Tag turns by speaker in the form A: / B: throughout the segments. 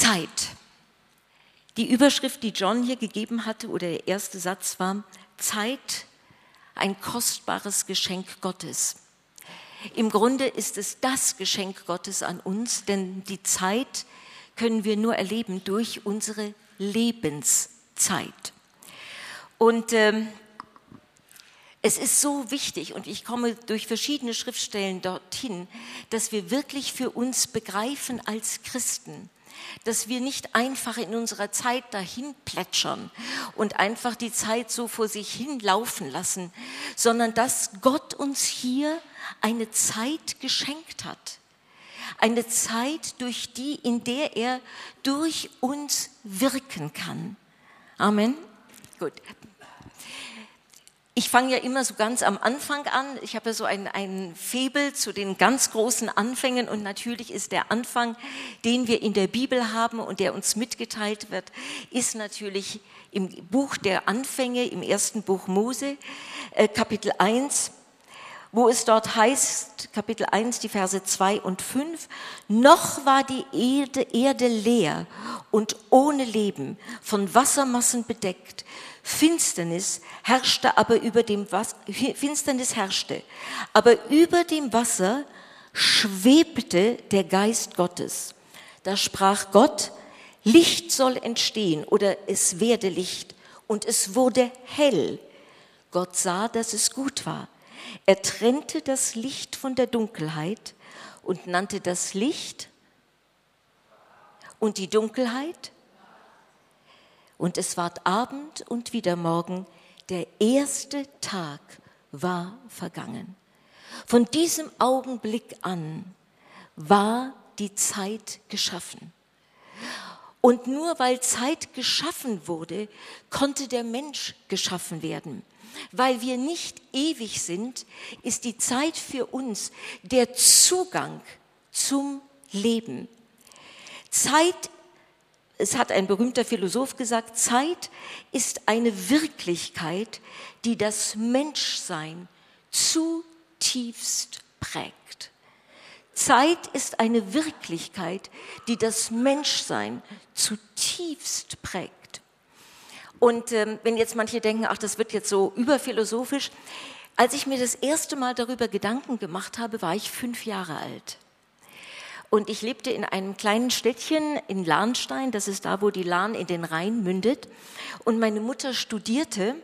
A: Zeit. Die Überschrift, die John hier gegeben hatte, oder der erste Satz war, Zeit, ein kostbares Geschenk Gottes. Im Grunde ist es das Geschenk Gottes an uns, denn die Zeit können wir nur erleben durch unsere Lebenszeit. Und ähm, es ist so wichtig, und ich komme durch verschiedene Schriftstellen dorthin, dass wir wirklich für uns begreifen als Christen, dass wir nicht einfach in unserer Zeit dahin plätschern und einfach die Zeit so vor sich hin laufen lassen, sondern dass Gott uns hier eine Zeit geschenkt hat. Eine Zeit, durch die, in der er durch uns wirken kann. Amen. Gut. Ich fange ja immer so ganz am Anfang an. Ich habe ja so ein, ein Febel zu den ganz großen Anfängen und natürlich ist der Anfang, den wir in der Bibel haben und der uns mitgeteilt wird, ist natürlich im Buch der Anfänge, im ersten Buch Mose, äh, Kapitel 1, wo es dort heißt, Kapitel 1, die Verse 2 und 5, noch war die Erde, Erde leer und ohne Leben, von Wassermassen bedeckt. Finsternis herrschte aber über dem Wasser, Finsternis herrschte, aber über dem Wasser schwebte der Geist Gottes. Da sprach Gott, Licht soll entstehen oder es werde Licht und es wurde hell. Gott sah, dass es gut war. Er trennte das Licht von der Dunkelheit und nannte das Licht und die Dunkelheit und es ward Abend und wieder Morgen, der erste Tag war vergangen. Von diesem Augenblick an war die Zeit geschaffen. Und nur weil Zeit geschaffen wurde, konnte der Mensch geschaffen werden. Weil wir nicht ewig sind, ist die Zeit für uns der Zugang zum Leben. Zeit es hat ein berühmter Philosoph gesagt, Zeit ist eine Wirklichkeit, die das Menschsein zutiefst prägt. Zeit ist eine Wirklichkeit, die das Menschsein zutiefst prägt. Und ähm, wenn jetzt manche denken, ach, das wird jetzt so überphilosophisch, als ich mir das erste Mal darüber Gedanken gemacht habe, war ich fünf Jahre alt. Und ich lebte in einem kleinen Städtchen in Lahnstein, das ist da, wo die Lahn in den Rhein mündet. Und meine Mutter studierte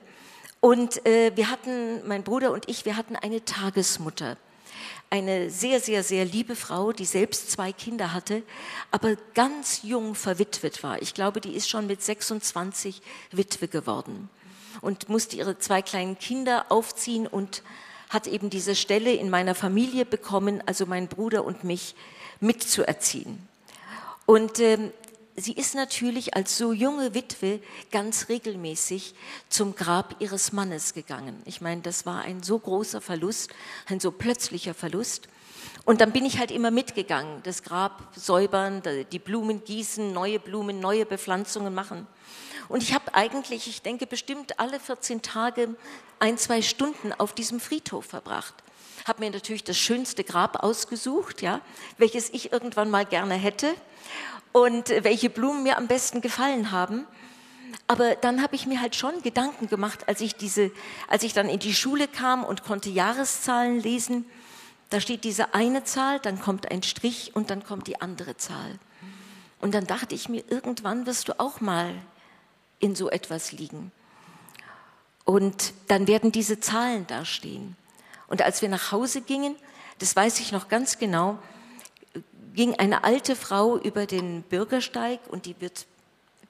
A: und äh, wir hatten, mein Bruder und ich, wir hatten eine Tagesmutter. Eine sehr, sehr, sehr liebe Frau, die selbst zwei Kinder hatte, aber ganz jung verwitwet war. Ich glaube, die ist schon mit 26 Witwe geworden und musste ihre zwei kleinen Kinder aufziehen und hat eben diese Stelle in meiner Familie bekommen, also mein Bruder und mich mitzuerziehen. Und ähm, sie ist natürlich als so junge Witwe ganz regelmäßig zum Grab ihres Mannes gegangen. Ich meine, das war ein so großer Verlust, ein so plötzlicher Verlust. Und dann bin ich halt immer mitgegangen, das Grab säubern, die Blumen gießen, neue Blumen, neue Bepflanzungen machen. Und ich habe eigentlich, ich denke, bestimmt alle 14 Tage ein, zwei Stunden auf diesem Friedhof verbracht habe mir natürlich das schönste Grab ausgesucht, ja, welches ich irgendwann mal gerne hätte und welche Blumen mir am besten gefallen haben. Aber dann habe ich mir halt schon Gedanken gemacht, als ich diese, als ich dann in die Schule kam und konnte Jahreszahlen lesen. Da steht diese eine Zahl, dann kommt ein Strich und dann kommt die andere Zahl. Und dann dachte ich mir, irgendwann wirst du auch mal in so etwas liegen. Und dann werden diese Zahlen dastehen. Und als wir nach Hause gingen, das weiß ich noch ganz genau, ging eine alte Frau über den Bürgersteig und die wird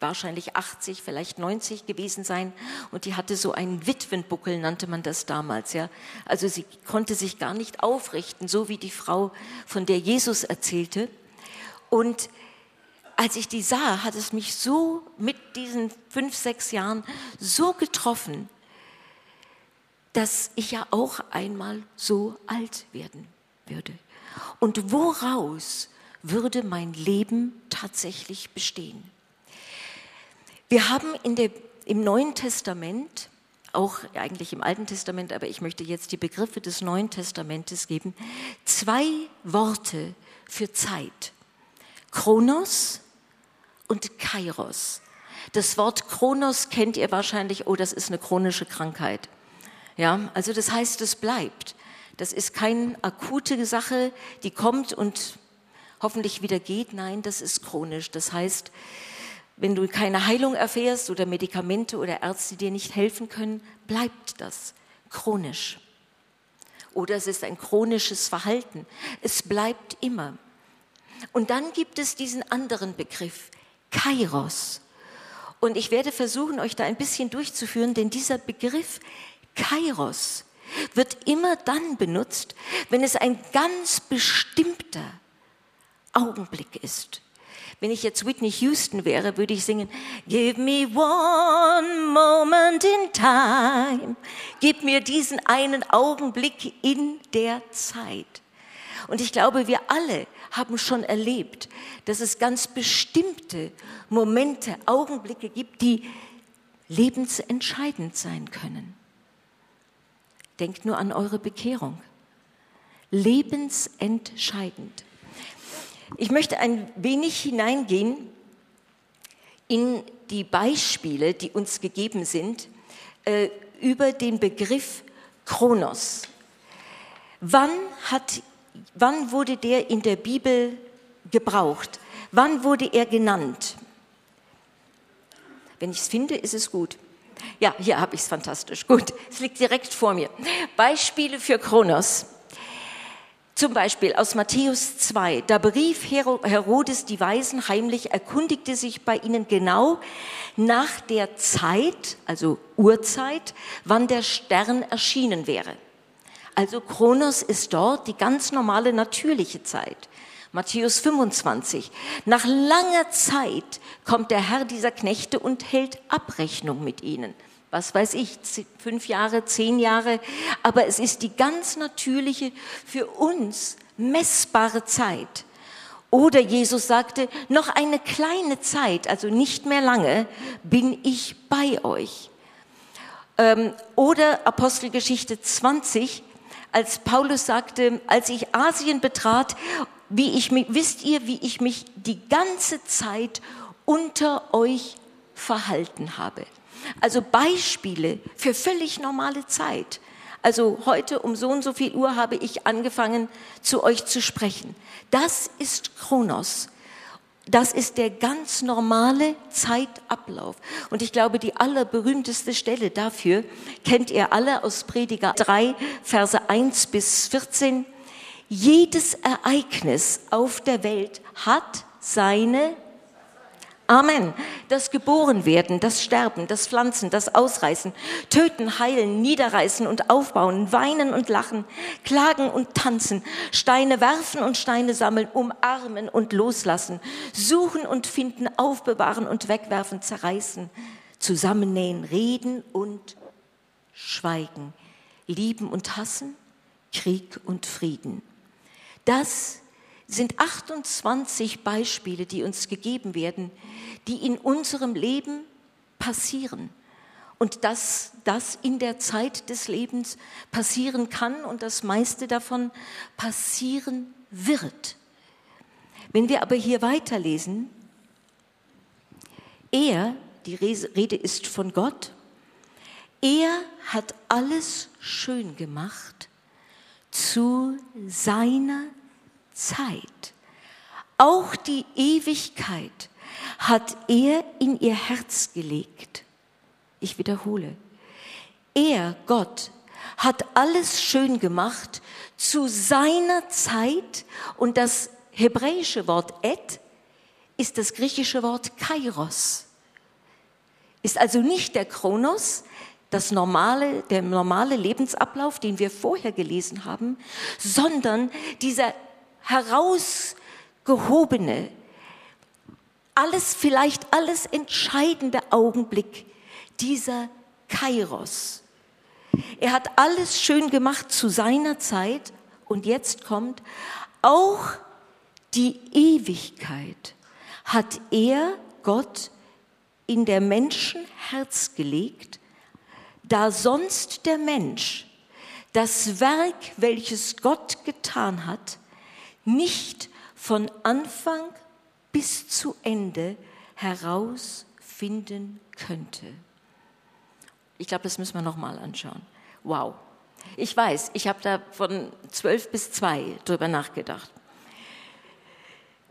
A: wahrscheinlich 80, vielleicht 90 gewesen sein und die hatte so einen Witwenbuckel, nannte man das damals, ja. Also sie konnte sich gar nicht aufrichten, so wie die Frau, von der Jesus erzählte. Und als ich die sah, hat es mich so mit diesen fünf, sechs Jahren so getroffen, dass ich ja auch einmal so alt werden würde. Und woraus würde mein Leben tatsächlich bestehen? Wir haben der, im Neuen Testament, auch eigentlich im Alten Testament, aber ich möchte jetzt die Begriffe des Neuen Testamentes geben, zwei Worte für Zeit. Chronos und Kairos. Das Wort Kronos kennt ihr wahrscheinlich, oh, das ist eine chronische Krankheit. Ja, also das heißt, es bleibt. Das ist keine akute Sache, die kommt und hoffentlich wieder geht. Nein, das ist chronisch. Das heißt, wenn du keine Heilung erfährst oder Medikamente oder Ärzte dir nicht helfen können, bleibt das chronisch. Oder es ist ein chronisches Verhalten. Es bleibt immer. Und dann gibt es diesen anderen Begriff, Kairos. Und ich werde versuchen, euch da ein bisschen durchzuführen, denn dieser Begriff Kairos wird immer dann benutzt, wenn es ein ganz bestimmter Augenblick ist. Wenn ich jetzt Whitney Houston wäre, würde ich singen, Give me one moment in time. Gib mir diesen einen Augenblick in der Zeit. Und ich glaube, wir alle haben schon erlebt, dass es ganz bestimmte Momente, Augenblicke gibt, die lebensentscheidend sein können. Denkt nur an eure Bekehrung. Lebensentscheidend. Ich möchte ein wenig hineingehen in die Beispiele, die uns gegeben sind, äh, über den Begriff Kronos. Wann, hat, wann wurde der in der Bibel gebraucht? Wann wurde er genannt? Wenn ich es finde, ist es gut. Ja, hier habe ich es fantastisch. Gut, es liegt direkt vor mir. Beispiele für Kronos. Zum Beispiel aus Matthäus 2, da berief Herodes die Weisen heimlich, erkundigte sich bei ihnen genau nach der Zeit, also Uhrzeit, wann der Stern erschienen wäre. Also Kronos ist dort die ganz normale natürliche Zeit. Matthäus 25. Nach langer Zeit kommt der Herr dieser Knechte und hält Abrechnung mit ihnen. Was weiß ich, fünf Jahre, zehn Jahre. Aber es ist die ganz natürliche, für uns messbare Zeit. Oder Jesus sagte, noch eine kleine Zeit, also nicht mehr lange, bin ich bei euch. Ähm, oder Apostelgeschichte 20, als Paulus sagte, als ich Asien betrat wie ich mich, wisst ihr, wie ich mich die ganze Zeit unter euch verhalten habe? Also Beispiele für völlig normale Zeit. Also heute um so und so viel Uhr habe ich angefangen, zu euch zu sprechen. Das ist Kronos. Das ist der ganz normale Zeitablauf. Und ich glaube, die allerberühmteste Stelle dafür kennt ihr alle aus Prediger 3, Verse 1 bis 14. Jedes Ereignis auf der Welt hat seine Amen. Das Geborenwerden, das Sterben, das Pflanzen, das Ausreißen, Töten, Heilen, Niederreißen und Aufbauen, Weinen und Lachen, Klagen und Tanzen, Steine werfen und Steine sammeln, umarmen und loslassen, suchen und finden, aufbewahren und wegwerfen, zerreißen, zusammennähen, reden und schweigen, lieben und hassen, Krieg und Frieden. Das sind 28 Beispiele, die uns gegeben werden, die in unserem Leben passieren. Und dass das in der Zeit des Lebens passieren kann und das meiste davon passieren wird. Wenn wir aber hier weiterlesen, er, die Rede ist von Gott, er hat alles schön gemacht zu seiner Zeit, auch die Ewigkeit hat er in ihr Herz gelegt. Ich wiederhole. Er, Gott, hat alles schön gemacht zu seiner Zeit und das hebräische Wort et ist das griechische Wort kairos. Ist also nicht der Kronos, das normale, der normale Lebensablauf, den wir vorher gelesen haben, sondern dieser herausgehobene, alles, vielleicht alles entscheidende Augenblick dieser Kairos. Er hat alles schön gemacht zu seiner Zeit und jetzt kommt auch die Ewigkeit hat er, Gott, in der Menschen Herz gelegt, da sonst der Mensch das Werk, welches Gott getan hat, nicht von Anfang bis zu Ende herausfinden könnte. Ich glaube, das müssen wir nochmal anschauen. Wow. Ich weiß, ich habe da von zwölf bis zwei drüber nachgedacht.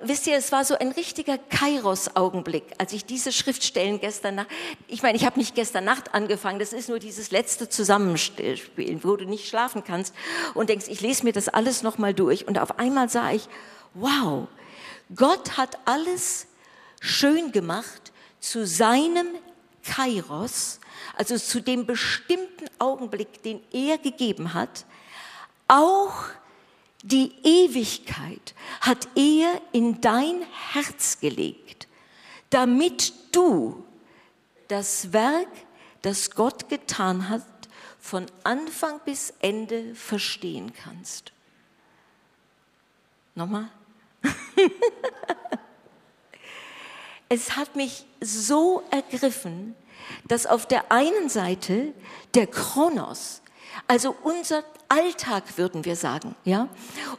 A: Wisst ihr, es war so ein richtiger Kairos-Augenblick, als ich diese Schriftstellen gestern Nacht, ich meine, ich habe nicht gestern Nacht angefangen, das ist nur dieses letzte Zusammenspielen, wo du nicht schlafen kannst und denkst, ich lese mir das alles nochmal durch. Und auf einmal sah ich, wow, Gott hat alles schön gemacht zu seinem Kairos, also zu dem bestimmten Augenblick, den er gegeben hat, auch die Ewigkeit hat er in dein Herz gelegt, damit du das Werk, das Gott getan hat, von Anfang bis Ende verstehen kannst. Nochmal? es hat mich so ergriffen, dass auf der einen Seite der Kronos, also unser Alltag, würden wir sagen, ja,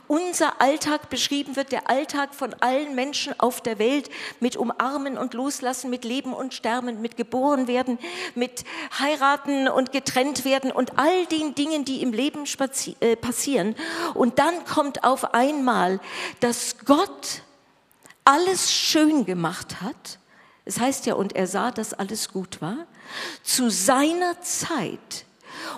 A: unser Alltag beschrieben wird, der Alltag von allen Menschen auf der Welt mit Umarmen und Loslassen, mit Leben und Sterben, mit geboren werden, mit heiraten und getrennt werden und all den Dingen, die im Leben äh, passieren. Und dann kommt auf einmal, dass Gott alles schön gemacht hat. Es heißt ja, und er sah, dass alles gut war, zu seiner Zeit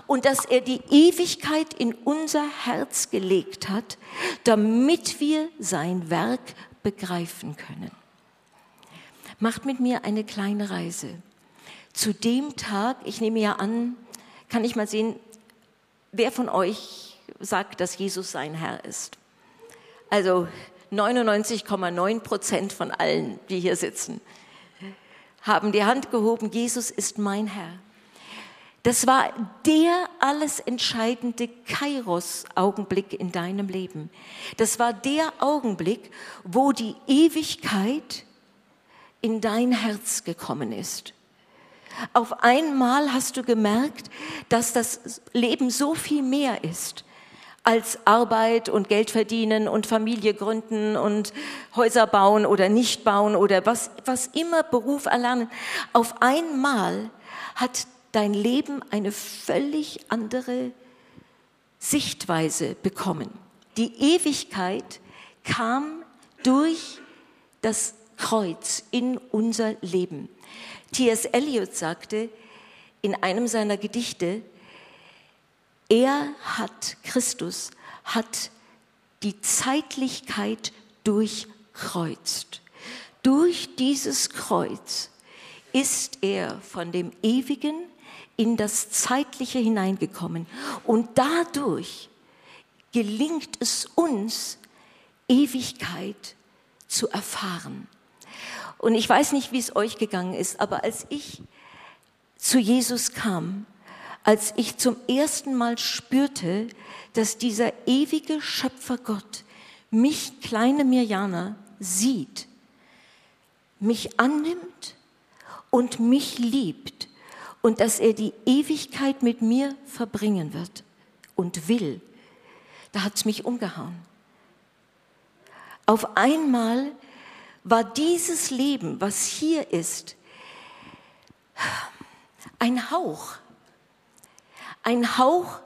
A: und dass er die Ewigkeit in unser Herz gelegt hat, damit wir sein Werk begreifen können. Macht mit mir eine kleine Reise. Zu dem Tag, ich nehme ja an, kann ich mal sehen, wer von euch sagt, dass Jesus sein Herr ist? Also 99,9 Prozent von allen, die hier sitzen haben die Hand gehoben, Jesus ist mein Herr. Das war der alles entscheidende Kairos-Augenblick in deinem Leben. Das war der Augenblick, wo die Ewigkeit in dein Herz gekommen ist. Auf einmal hast du gemerkt, dass das Leben so viel mehr ist als Arbeit und Geld verdienen und Familie gründen und Häuser bauen oder nicht bauen oder was, was immer Beruf erlernen. Auf einmal hat dein Leben eine völlig andere Sichtweise bekommen. Die Ewigkeit kam durch das Kreuz in unser Leben. T.S. Eliot sagte in einem seiner Gedichte, er hat, Christus hat die Zeitlichkeit durchkreuzt. Durch dieses Kreuz ist er von dem Ewigen in das Zeitliche hineingekommen. Und dadurch gelingt es uns, Ewigkeit zu erfahren. Und ich weiß nicht, wie es euch gegangen ist, aber als ich zu Jesus kam, als ich zum ersten Mal spürte, dass dieser ewige Schöpfer Gott mich, kleine Mirjana, sieht, mich annimmt und mich liebt und dass er die Ewigkeit mit mir verbringen wird und will, da hat es mich umgehauen. Auf einmal war dieses Leben, was hier ist, ein Hauch ein Hauch,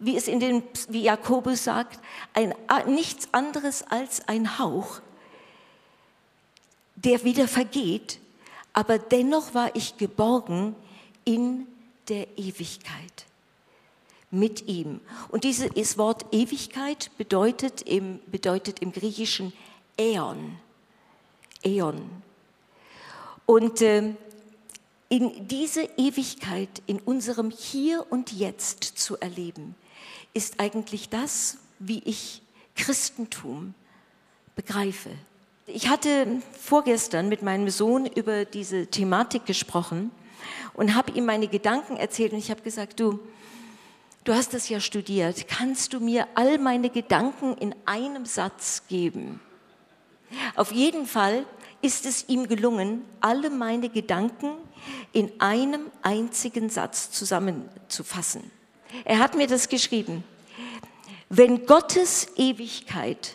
A: wie es in den, wie Jakobus sagt, ein, nichts anderes als ein Hauch, der wieder vergeht, aber dennoch war ich geborgen in der Ewigkeit mit ihm. Und dieses Wort Ewigkeit bedeutet im, bedeutet im Griechischen Äon. Äon. Und äh, in diese Ewigkeit in unserem Hier und Jetzt zu erleben, ist eigentlich das, wie ich Christentum begreife. Ich hatte vorgestern mit meinem Sohn über diese Thematik gesprochen und habe ihm meine Gedanken erzählt und ich habe gesagt, du, du hast das ja studiert, kannst du mir all meine Gedanken in einem Satz geben? Auf jeden Fall ist es ihm gelungen, alle meine Gedanken in einem einzigen Satz zusammenzufassen. Er hat mir das geschrieben. Wenn Gottes Ewigkeit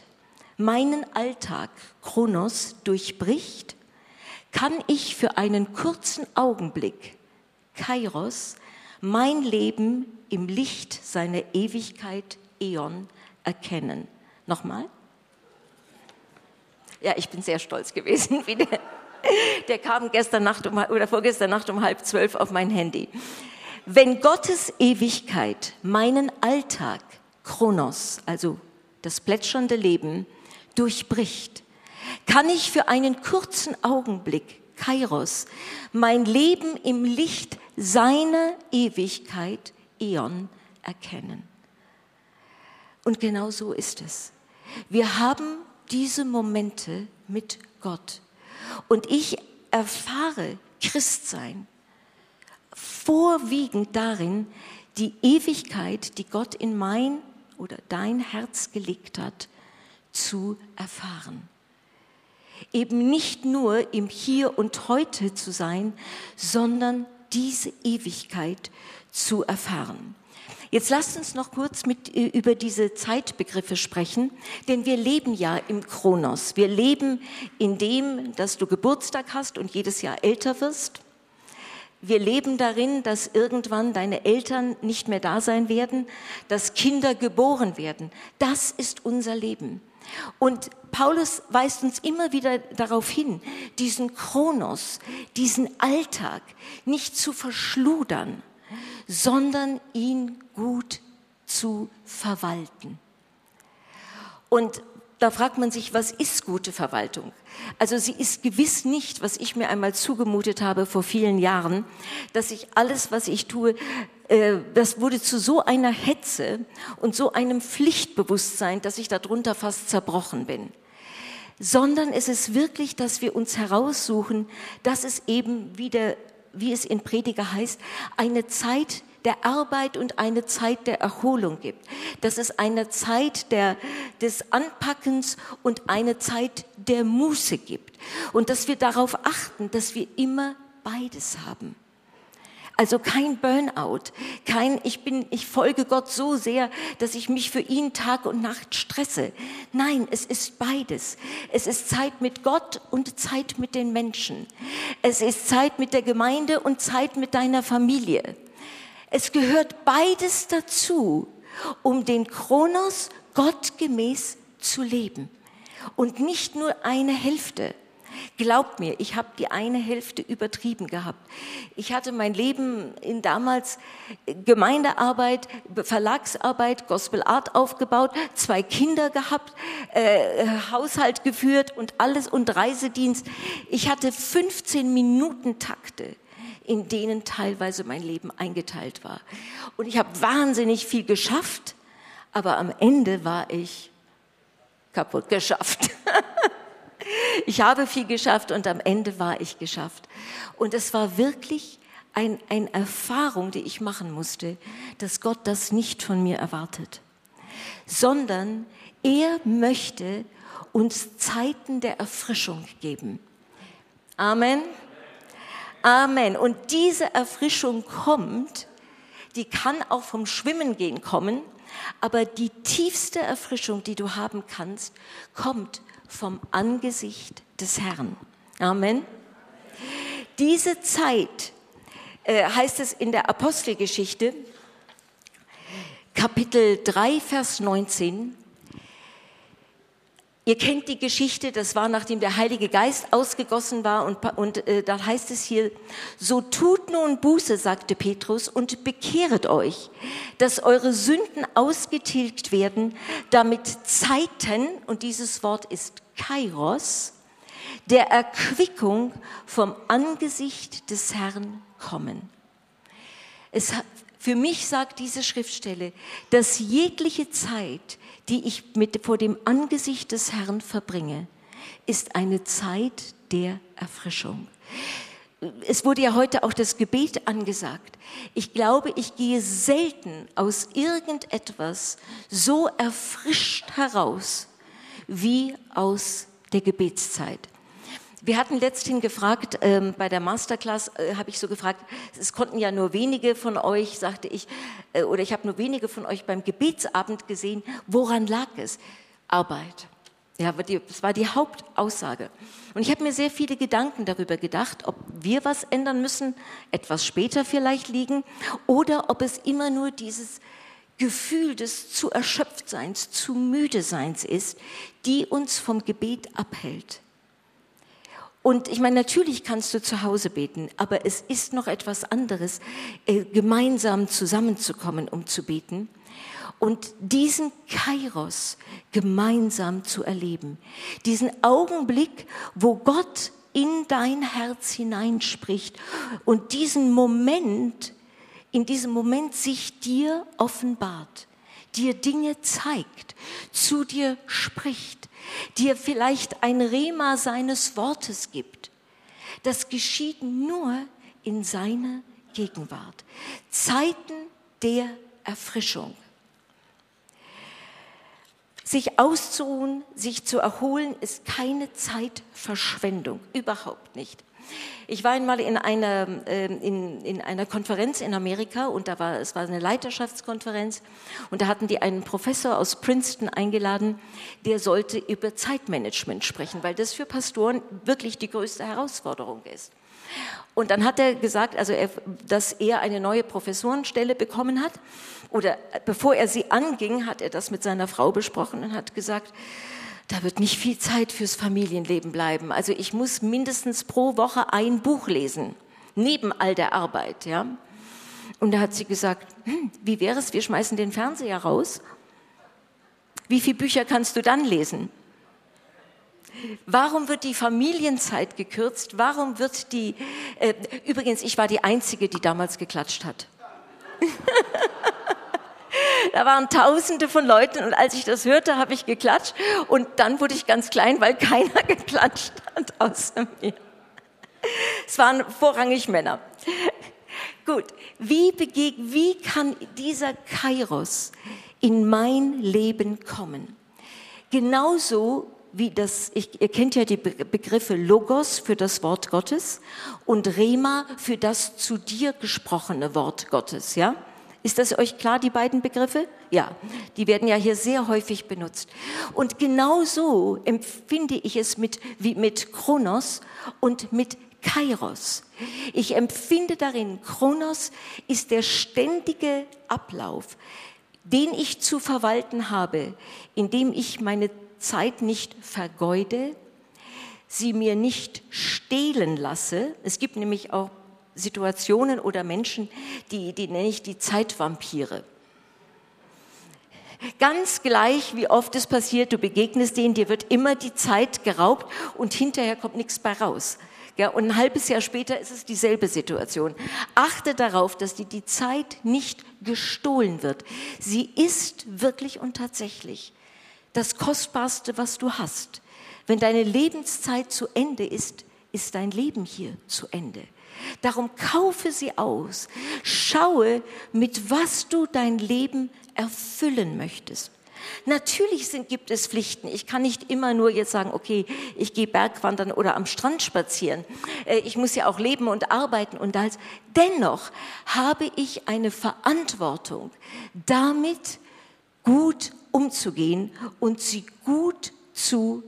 A: meinen Alltag, Kronos, durchbricht, kann ich für einen kurzen Augenblick, Kairos, mein Leben im Licht seiner Ewigkeit, Äon, erkennen. Nochmal? Ja, ich bin sehr stolz gewesen. Wie der, der kam gestern Nacht um, oder vorgestern Nacht um halb zwölf auf mein Handy. Wenn Gottes Ewigkeit meinen Alltag, Kronos, also das plätschernde Leben, durchbricht, kann ich für einen kurzen Augenblick, Kairos, mein Leben im Licht seiner Ewigkeit, Eon, erkennen. Und genau so ist es. Wir haben diese Momente mit Gott. Und ich erfahre Christsein vorwiegend darin, die Ewigkeit, die Gott in mein oder dein Herz gelegt hat, zu erfahren. Eben nicht nur im Hier und Heute zu sein, sondern diese Ewigkeit zu erfahren. Jetzt lasst uns noch kurz mit, äh, über diese Zeitbegriffe sprechen, denn wir leben ja im Kronos. Wir leben in dem, dass du Geburtstag hast und jedes Jahr älter wirst. Wir leben darin, dass irgendwann deine Eltern nicht mehr da sein werden, dass Kinder geboren werden. Das ist unser Leben. Und Paulus weist uns immer wieder darauf hin, diesen Kronos, diesen Alltag nicht zu verschludern, sondern ihn gut zu verwalten. Und da fragt man sich, was ist gute Verwaltung? Also sie ist gewiss nicht, was ich mir einmal zugemutet habe vor vielen Jahren, dass ich alles, was ich tue, das wurde zu so einer Hetze und so einem Pflichtbewusstsein, dass ich darunter fast zerbrochen bin. Sondern es ist wirklich, dass wir uns heraussuchen, dass es eben wieder, wie es in Prediger heißt, eine Zeit der Arbeit und eine Zeit der Erholung gibt. Dass es eine Zeit der, des Anpackens und eine Zeit der Muße gibt. Und dass wir darauf achten, dass wir immer beides haben. Also kein Burnout, kein ich bin ich folge Gott so sehr, dass ich mich für ihn Tag und Nacht stresse. Nein, es ist beides. Es ist Zeit mit Gott und Zeit mit den Menschen. Es ist Zeit mit der Gemeinde und Zeit mit deiner Familie. Es gehört beides dazu, um den Kronos gottgemäß zu leben. Und nicht nur eine Hälfte. Glaubt mir, ich habe die eine Hälfte übertrieben gehabt. Ich hatte mein Leben in damals Gemeindearbeit, Verlagsarbeit, Gospel Art aufgebaut, zwei Kinder gehabt, äh, Haushalt geführt und alles und Reisedienst. Ich hatte 15 Minuten Takte in denen teilweise mein Leben eingeteilt war. Und ich habe wahnsinnig viel geschafft, aber am Ende war ich kaputt geschafft. ich habe viel geschafft und am Ende war ich geschafft. Und es war wirklich ein, eine Erfahrung, die ich machen musste, dass Gott das nicht von mir erwartet, sondern er möchte uns Zeiten der Erfrischung geben. Amen. Amen. Und diese Erfrischung kommt, die kann auch vom Schwimmen gehen kommen, aber die tiefste Erfrischung, die du haben kannst, kommt vom Angesicht des Herrn. Amen. Diese Zeit äh, heißt es in der Apostelgeschichte, Kapitel 3, Vers 19, Ihr kennt die Geschichte, das war nachdem der Heilige Geist ausgegossen war und, und äh, da heißt es hier, so tut nun Buße, sagte Petrus, und bekehret euch, dass eure Sünden ausgetilgt werden, damit Zeiten, und dieses Wort ist Kairos, der Erquickung vom Angesicht des Herrn kommen. Es, für mich sagt diese Schriftstelle, dass jegliche Zeit, die ich mit, vor dem Angesicht des Herrn verbringe, ist eine Zeit der Erfrischung. Es wurde ja heute auch das Gebet angesagt. Ich glaube, ich gehe selten aus irgendetwas so erfrischt heraus wie aus der Gebetszeit. Wir hatten letzthin gefragt, ähm, bei der Masterclass äh, habe ich so gefragt, es konnten ja nur wenige von euch, sagte ich, äh, oder ich habe nur wenige von euch beim Gebetsabend gesehen. Woran lag es? Arbeit. Ja, das war die Hauptaussage. Und ich habe mir sehr viele Gedanken darüber gedacht, ob wir was ändern müssen, etwas später vielleicht liegen, oder ob es immer nur dieses Gefühl des zu erschöpftseins, zu müde seins ist, die uns vom Gebet abhält. Und ich meine, natürlich kannst du zu Hause beten, aber es ist noch etwas anderes, äh, gemeinsam zusammenzukommen, um zu beten und diesen Kairos gemeinsam zu erleben. Diesen Augenblick, wo Gott in dein Herz hineinspricht und diesen Moment, in diesem Moment sich dir offenbart, dir Dinge zeigt, zu dir spricht, dir vielleicht ein Rema seines Wortes gibt. Das geschieht nur in seiner Gegenwart. Zeiten der Erfrischung. Sich auszuruhen, sich zu erholen, ist keine Zeitverschwendung, überhaupt nicht. Ich war einmal in einer, ähm, in, in einer Konferenz in Amerika und da war, es war eine Leiterschaftskonferenz und da hatten die einen Professor aus Princeton eingeladen, der sollte über Zeitmanagement sprechen, weil das für Pastoren wirklich die größte Herausforderung ist. Und dann hat er gesagt, also er, dass er eine neue Professorenstelle bekommen hat. Oder bevor er sie anging, hat er das mit seiner Frau besprochen und hat gesagt, da wird nicht viel Zeit fürs Familienleben bleiben. Also ich muss mindestens pro Woche ein Buch lesen, neben all der Arbeit, ja. Und da hat sie gesagt, hm, wie wäre es, wir schmeißen den Fernseher raus? Wie viele Bücher kannst du dann lesen? Warum wird die Familienzeit gekürzt? Warum wird die, äh, übrigens, ich war die Einzige, die damals geklatscht hat. da waren Tausende von Leuten und als ich das hörte, habe ich geklatscht und dann wurde ich ganz klein, weil keiner geklatscht hat außer mir. Es waren vorrangig Männer. Gut, wie, begeg wie kann dieser Kairos in mein Leben kommen? Genauso wie das, ich, ihr kennt ja die Begriffe Logos für das Wort Gottes und Rema für das zu dir gesprochene Wort Gottes, ja? Ist das euch klar, die beiden Begriffe? Ja, die werden ja hier sehr häufig benutzt. Und genau so empfinde ich es mit, wie mit Kronos und mit Kairos. Ich empfinde darin, Kronos ist der ständige Ablauf, den ich zu verwalten habe, indem ich meine Zeit nicht vergeude, sie mir nicht stehlen lasse. Es gibt nämlich auch Situationen oder Menschen, die, die nenne ich die Zeitvampire. Ganz gleich, wie oft es passiert, du begegnest denen, dir wird immer die Zeit geraubt und hinterher kommt nichts bei raus. Ja, und ein halbes Jahr später ist es dieselbe Situation. Achte darauf, dass dir die Zeit nicht gestohlen wird. Sie ist wirklich und tatsächlich das Kostbarste, was du hast. Wenn deine Lebenszeit zu Ende ist, ist dein Leben hier zu Ende. Darum kaufe sie aus. Schaue, mit was du dein Leben erfüllen möchtest. Natürlich sind, gibt es Pflichten. Ich kann nicht immer nur jetzt sagen, okay, ich gehe Bergwandern oder am Strand spazieren. Äh, ich muss ja auch leben und arbeiten und alles. Dennoch habe ich eine Verantwortung, damit gut umzugehen und sie gut zu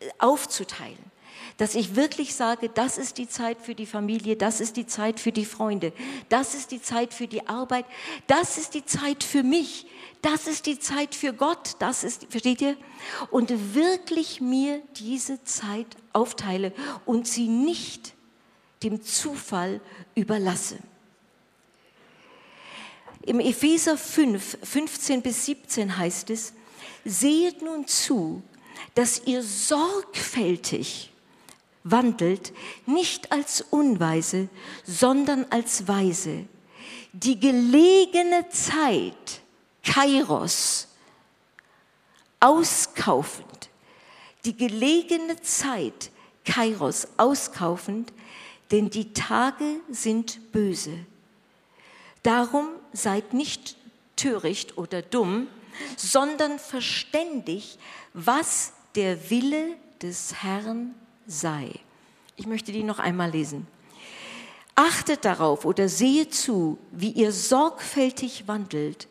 A: äh, aufzuteilen. Dass ich wirklich sage, das ist die Zeit für die Familie, das ist die Zeit für die Freunde, das ist die Zeit für die Arbeit, das ist die Zeit für mich, das ist die Zeit für Gott, das ist, versteht ihr? Und wirklich mir diese Zeit aufteile und sie nicht dem Zufall überlasse. Im Epheser 5, 15 bis 17 heißt es, seht nun zu, dass ihr sorgfältig wandelt, nicht als Unweise, sondern als Weise, die gelegene Zeit, Kairos, auskaufend, die gelegene Zeit, Kairos, auskaufend, denn die Tage sind böse. Darum seid nicht töricht oder dumm, sondern verständig, was der Wille des Herrn sei. Ich möchte die noch einmal lesen. Achtet darauf oder seht zu, wie ihr sorgfältig wandelt,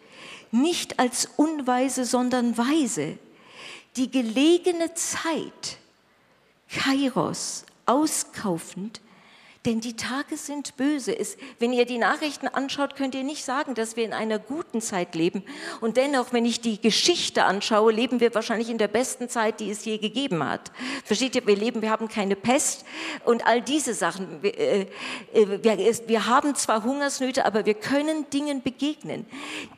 A: nicht als Unweise, sondern weise, die gelegene Zeit, Kairos, auskaufend, denn die Tage sind böse. wenn ihr die Nachrichten anschaut, könnt ihr nicht sagen, dass wir in einer guten Zeit leben. Und dennoch, wenn ich die Geschichte anschaue, leben wir wahrscheinlich in der besten Zeit, die es je gegeben hat. Versteht ihr? Wir leben, wir haben keine Pest und all diese Sachen. Wir, äh, äh wir haben zwar Hungersnöte, aber wir können Dingen begegnen,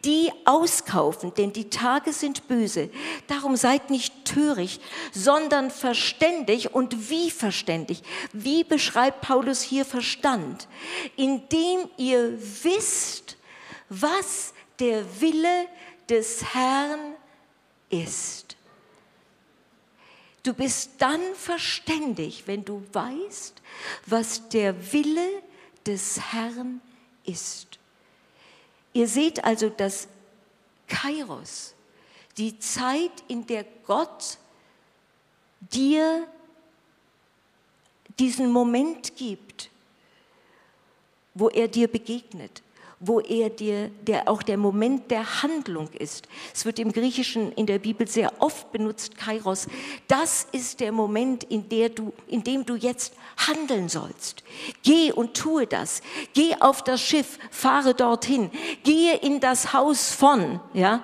A: die auskaufen, denn die Tage sind böse. Darum seid nicht töricht, sondern verständig. Und wie verständig? Wie beschreibt Paulus hier? Hier Verstand, indem ihr wisst, was der Wille des Herrn ist. Du bist dann verständig, wenn du weißt, was der Wille des Herrn ist. Ihr seht also, dass Kairos, die Zeit, in der Gott dir diesen Moment gibt, wo er dir begegnet, wo er dir, der auch der Moment der Handlung ist. Es wird im Griechischen in der Bibel sehr oft benutzt, Kairos. Das ist der Moment, in, der du, in dem du jetzt handeln sollst. Geh und tue das. Geh auf das Schiff, fahre dorthin. Gehe in das Haus von, ja.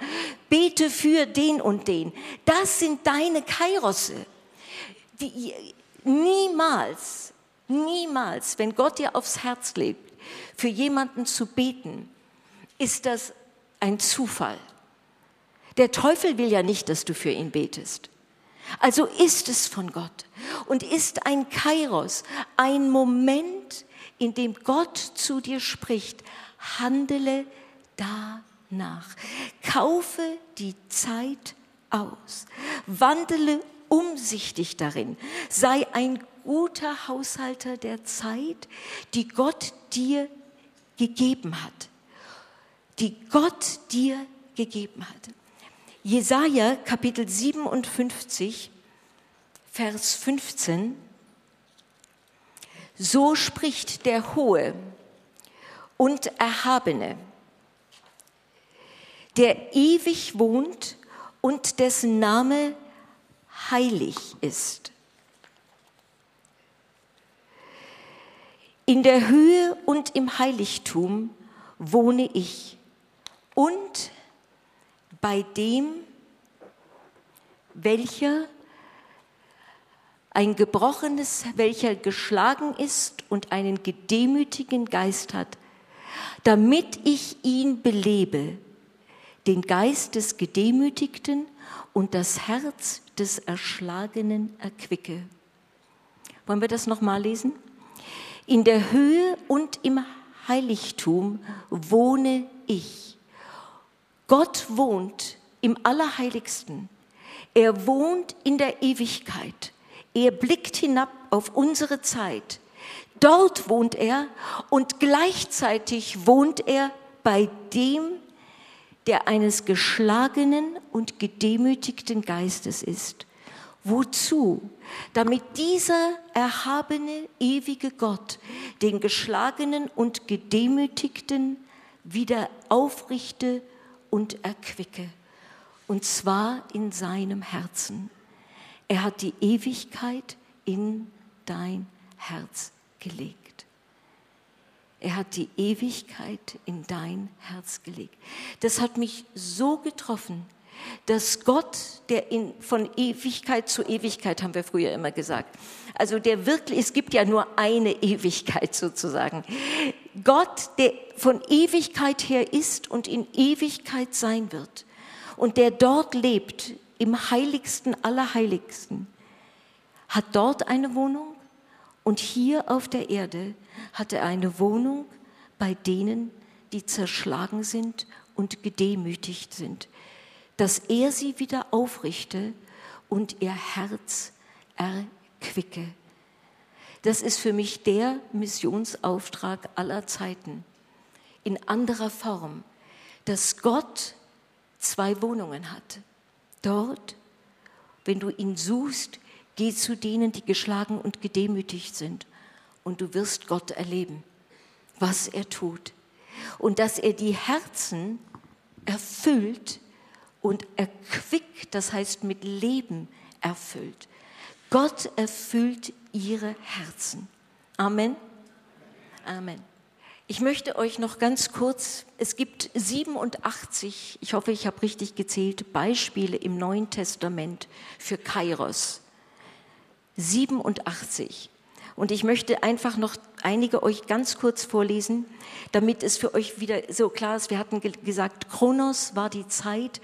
A: Bete für den und den. Das sind deine Kairosse. Die, Niemals, niemals, wenn Gott dir aufs Herz legt, für jemanden zu beten, ist das ein Zufall. Der Teufel will ja nicht, dass du für ihn betest. Also ist es von Gott und ist ein Kairos, ein Moment, in dem Gott zu dir spricht. Handele danach. Kaufe die Zeit aus. Wandele umsichtig darin. Sei ein guter Haushalter der Zeit, die Gott dir gegeben hat. Die Gott dir gegeben hat. Jesaja Kapitel 57, Vers 15. So spricht der Hohe und Erhabene, der ewig wohnt und dessen Name heilig ist. In der Höhe und im Heiligtum wohne ich und bei dem, welcher ein gebrochenes, welcher geschlagen ist und einen gedemütigen Geist hat, damit ich ihn belebe, den Geist des Gedemütigten und das Herz des Erschlagenen erquicke. Wollen wir das nochmal lesen? In der Höhe und im Heiligtum wohne ich. Gott wohnt im Allerheiligsten. Er wohnt in der Ewigkeit. Er blickt hinab auf unsere Zeit. Dort wohnt er und gleichzeitig wohnt er bei dem, der eines geschlagenen und gedemütigten Geistes ist. Wozu? Damit dieser erhabene, ewige Gott den geschlagenen und gedemütigten wieder aufrichte und erquicke. Und zwar in seinem Herzen. Er hat die Ewigkeit in dein Herz gelegt. Er hat die Ewigkeit in dein Herz gelegt. Das hat mich so getroffen, dass Gott, der in, von Ewigkeit zu Ewigkeit, haben wir früher immer gesagt, also der wirklich, es gibt ja nur eine Ewigkeit sozusagen. Gott, der von Ewigkeit her ist und in Ewigkeit sein wird und der dort lebt, im heiligsten aller Heiligsten, hat dort eine Wohnung und hier auf der Erde hat er eine Wohnung bei denen, die zerschlagen sind und gedemütigt sind, dass er sie wieder aufrichte und ihr Herz erquicke. Das ist für mich der Missionsauftrag aller Zeiten. In anderer Form, dass Gott zwei Wohnungen hat. Dort, wenn du ihn suchst, geh zu denen, die geschlagen und gedemütigt sind und du wirst Gott erleben, was er tut. Und dass er die Herzen erfüllt und erquickt, das heißt mit Leben erfüllt. Gott erfüllt ihre Herzen. Amen. Amen. Ich möchte euch noch ganz kurz, es gibt 87, ich hoffe, ich habe richtig gezählt, Beispiele im Neuen Testament für Kairos. 87. Und ich möchte einfach noch einige euch ganz kurz vorlesen, damit es für euch wieder so klar ist. Wir hatten gesagt, Kronos war die Zeit,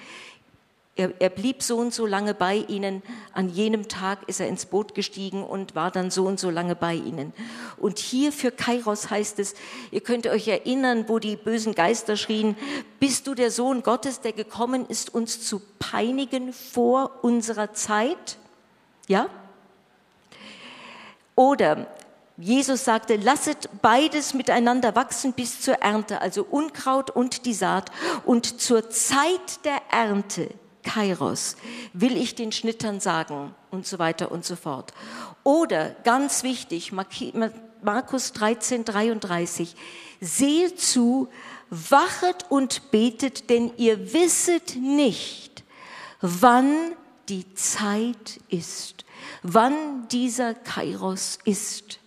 A: er, er, blieb so und so lange bei ihnen. An jenem Tag ist er ins Boot gestiegen und war dann so und so lange bei ihnen. Und hier für Kairos heißt es, ihr könnt euch erinnern, wo die bösen Geister schrien, bist du der Sohn Gottes, der gekommen ist, uns zu peinigen vor unserer Zeit? Ja? Oder Jesus sagte, lasset beides miteinander wachsen bis zur Ernte, also Unkraut und die Saat. Und zur Zeit der Ernte Kairos, will ich den Schnittern sagen und so weiter und so fort. Oder ganz wichtig, Markus 13, 33, seht zu, wachet und betet, denn ihr wisset nicht, wann die Zeit ist, wann dieser Kairos ist.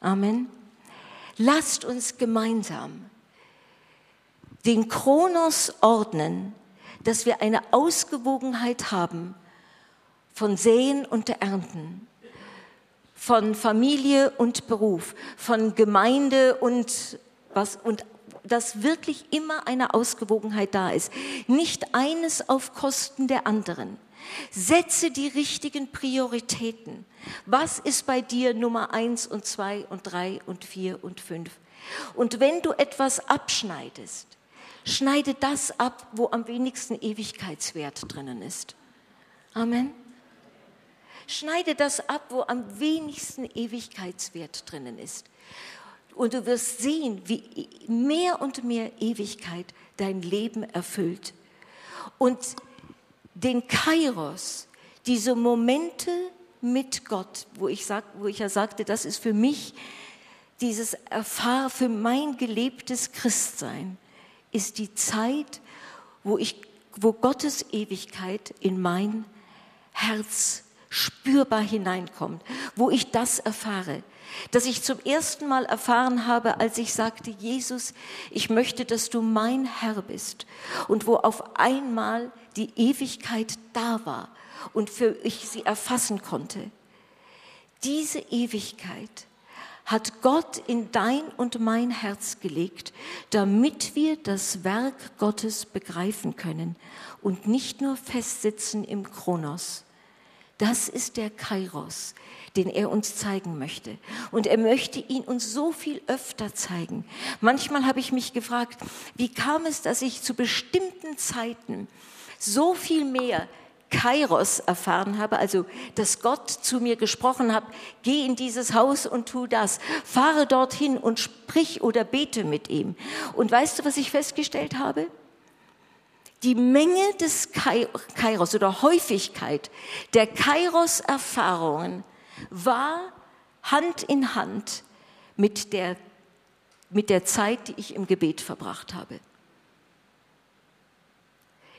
A: Amen. Lasst uns gemeinsam den Kronos ordnen, dass wir eine Ausgewogenheit haben von Säen und Ernten, von Familie und Beruf, von Gemeinde und was und dass wirklich immer eine Ausgewogenheit da ist. Nicht eines auf Kosten der anderen. Setze die richtigen Prioritäten. Was ist bei dir Nummer eins und zwei und drei und vier und fünf? Und wenn du etwas abschneidest, Schneide das ab, wo am wenigsten Ewigkeitswert drinnen ist. Amen. Schneide das ab, wo am wenigsten Ewigkeitswert drinnen ist. Und du wirst sehen, wie mehr und mehr Ewigkeit dein Leben erfüllt. Und den Kairos, diese Momente mit Gott, wo ich, sag, wo ich ja sagte, das ist für mich dieses Erfahr, für mein gelebtes Christsein ist die Zeit, wo, ich, wo Gottes Ewigkeit in mein Herz spürbar hineinkommt, wo ich das erfahre. Dass ich zum ersten Mal erfahren habe, als ich sagte, Jesus, ich möchte, dass du mein Herr bist. Und wo auf einmal die Ewigkeit da war und für ich sie erfassen konnte. Diese Ewigkeit hat Gott in dein und mein Herz gelegt, damit wir das Werk Gottes begreifen können und nicht nur festsitzen im Kronos. Das ist der Kairos, den er uns zeigen möchte. Und er möchte ihn uns so viel öfter zeigen. Manchmal habe ich mich gefragt, wie kam es, dass ich zu bestimmten Zeiten so viel mehr Kairos erfahren habe, also dass Gott zu mir gesprochen hat, geh in dieses Haus und tu das, fahre dorthin und sprich oder bete mit ihm. Und weißt du, was ich festgestellt habe? Die Menge des Kairos oder Häufigkeit der Kairos-Erfahrungen war Hand in Hand mit der, mit der Zeit, die ich im Gebet verbracht habe.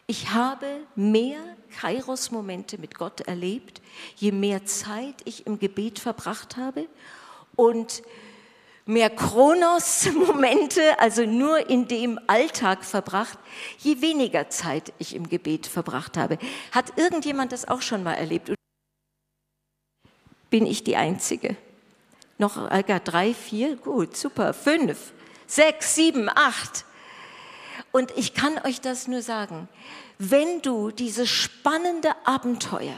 A: Ich habe mehr Kairos-Momente mit Gott erlebt, je mehr Zeit ich im Gebet verbracht habe und mehr Kronos-Momente, also nur in dem Alltag verbracht, je weniger Zeit ich im Gebet verbracht habe. Hat irgendjemand das auch schon mal erlebt? Bin ich die Einzige? Noch äh, drei, vier? Gut, super. Fünf, sechs, sieben, acht. Und ich kann euch das nur sagen, wenn du dieses spannende Abenteuer,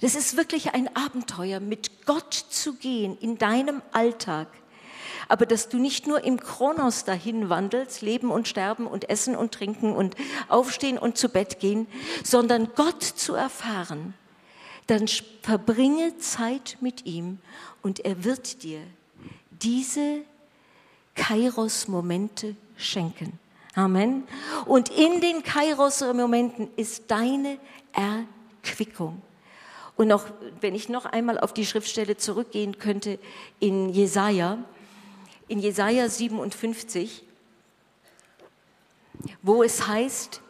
A: das ist wirklich ein Abenteuer, mit Gott zu gehen in deinem Alltag, aber dass du nicht nur im Kronos dahin wandelst, leben und sterben und essen und trinken und aufstehen und zu Bett gehen, sondern Gott zu erfahren, dann verbringe Zeit mit ihm und er wird dir diese Kairos-Momente schenken. Amen. Und in den Kairos-Momenten ist deine Erquickung. Und noch, wenn ich noch einmal auf die Schriftstelle zurückgehen könnte, in Jesaja, in Jesaja 57, wo es heißt,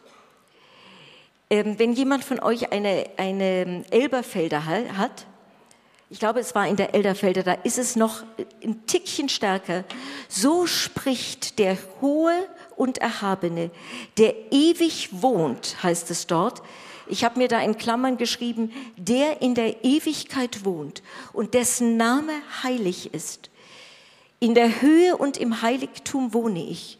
A: Ähm, wenn jemand von euch eine, eine Elberfelder hat, ich glaube, es war in der Elderfelder, da ist es noch ein Tickchen stärker. So spricht der Hohe und Erhabene, der ewig wohnt, heißt es dort. Ich habe mir da in Klammern geschrieben, der in der Ewigkeit wohnt und dessen Name heilig ist. In der Höhe und im Heiligtum wohne ich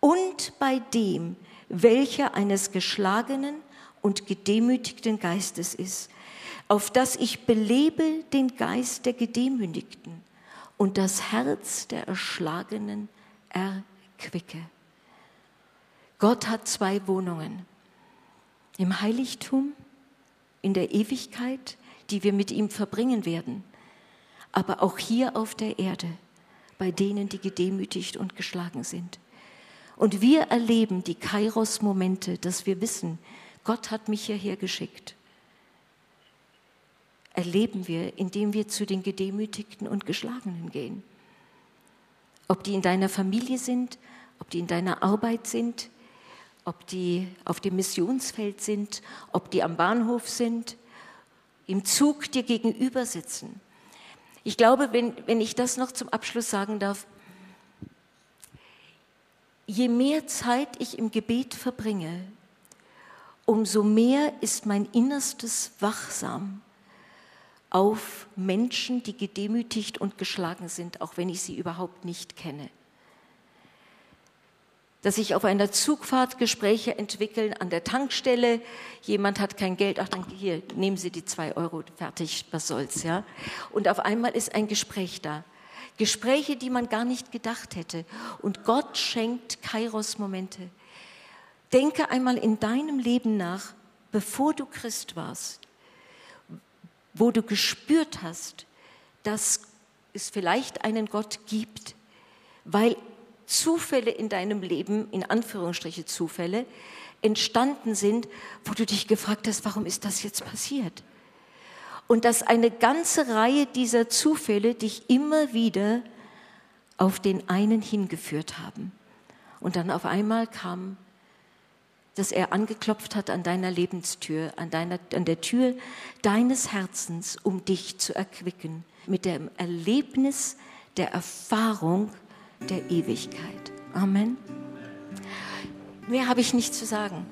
A: und bei dem, welcher eines geschlagenen und gedemütigten Geistes ist auf dass ich belebe den Geist der Gedemütigten und das Herz der Erschlagenen erquicke. Gott hat zwei Wohnungen. Im Heiligtum, in der Ewigkeit, die wir mit ihm verbringen werden, aber auch hier auf der Erde, bei denen, die gedemütigt und geschlagen sind. Und wir erleben die Kairos-Momente, dass wir wissen, Gott hat mich hierher geschickt erleben wir, indem wir zu den Gedemütigten und Geschlagenen gehen. Ob die in deiner Familie sind, ob die in deiner Arbeit sind, ob die auf dem Missionsfeld sind, ob die am Bahnhof sind, im Zug dir gegenüber sitzen. Ich glaube, wenn, wenn ich das noch zum Abschluss sagen darf, je mehr Zeit ich im Gebet verbringe, umso mehr ist mein Innerstes wachsam auf Menschen, die gedemütigt und geschlagen sind, auch wenn ich sie überhaupt nicht kenne. Dass sich auf einer Zugfahrt Gespräche entwickeln an der Tankstelle, jemand hat kein Geld, ach dann hier, nehmen Sie die zwei Euro, fertig, was soll's, ja. Und auf einmal ist ein Gespräch da. Gespräche, die man gar nicht gedacht hätte. Und Gott schenkt Kairos-Momente. Denke einmal in deinem Leben nach, bevor du Christ warst wo du gespürt hast, dass es vielleicht einen Gott gibt, weil Zufälle in deinem Leben, in Anführungsstriche Zufälle, entstanden sind, wo du dich gefragt hast, warum ist das jetzt passiert? Und dass eine ganze Reihe dieser Zufälle dich immer wieder auf den einen hingeführt haben. Und dann auf einmal kam dass er angeklopft hat an deiner Lebenstür, an, deiner, an der Tür deines Herzens, um dich zu erquicken mit dem Erlebnis der Erfahrung der Ewigkeit. Amen. Mehr habe ich nicht zu sagen.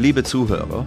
B: Liebe Zuhörer,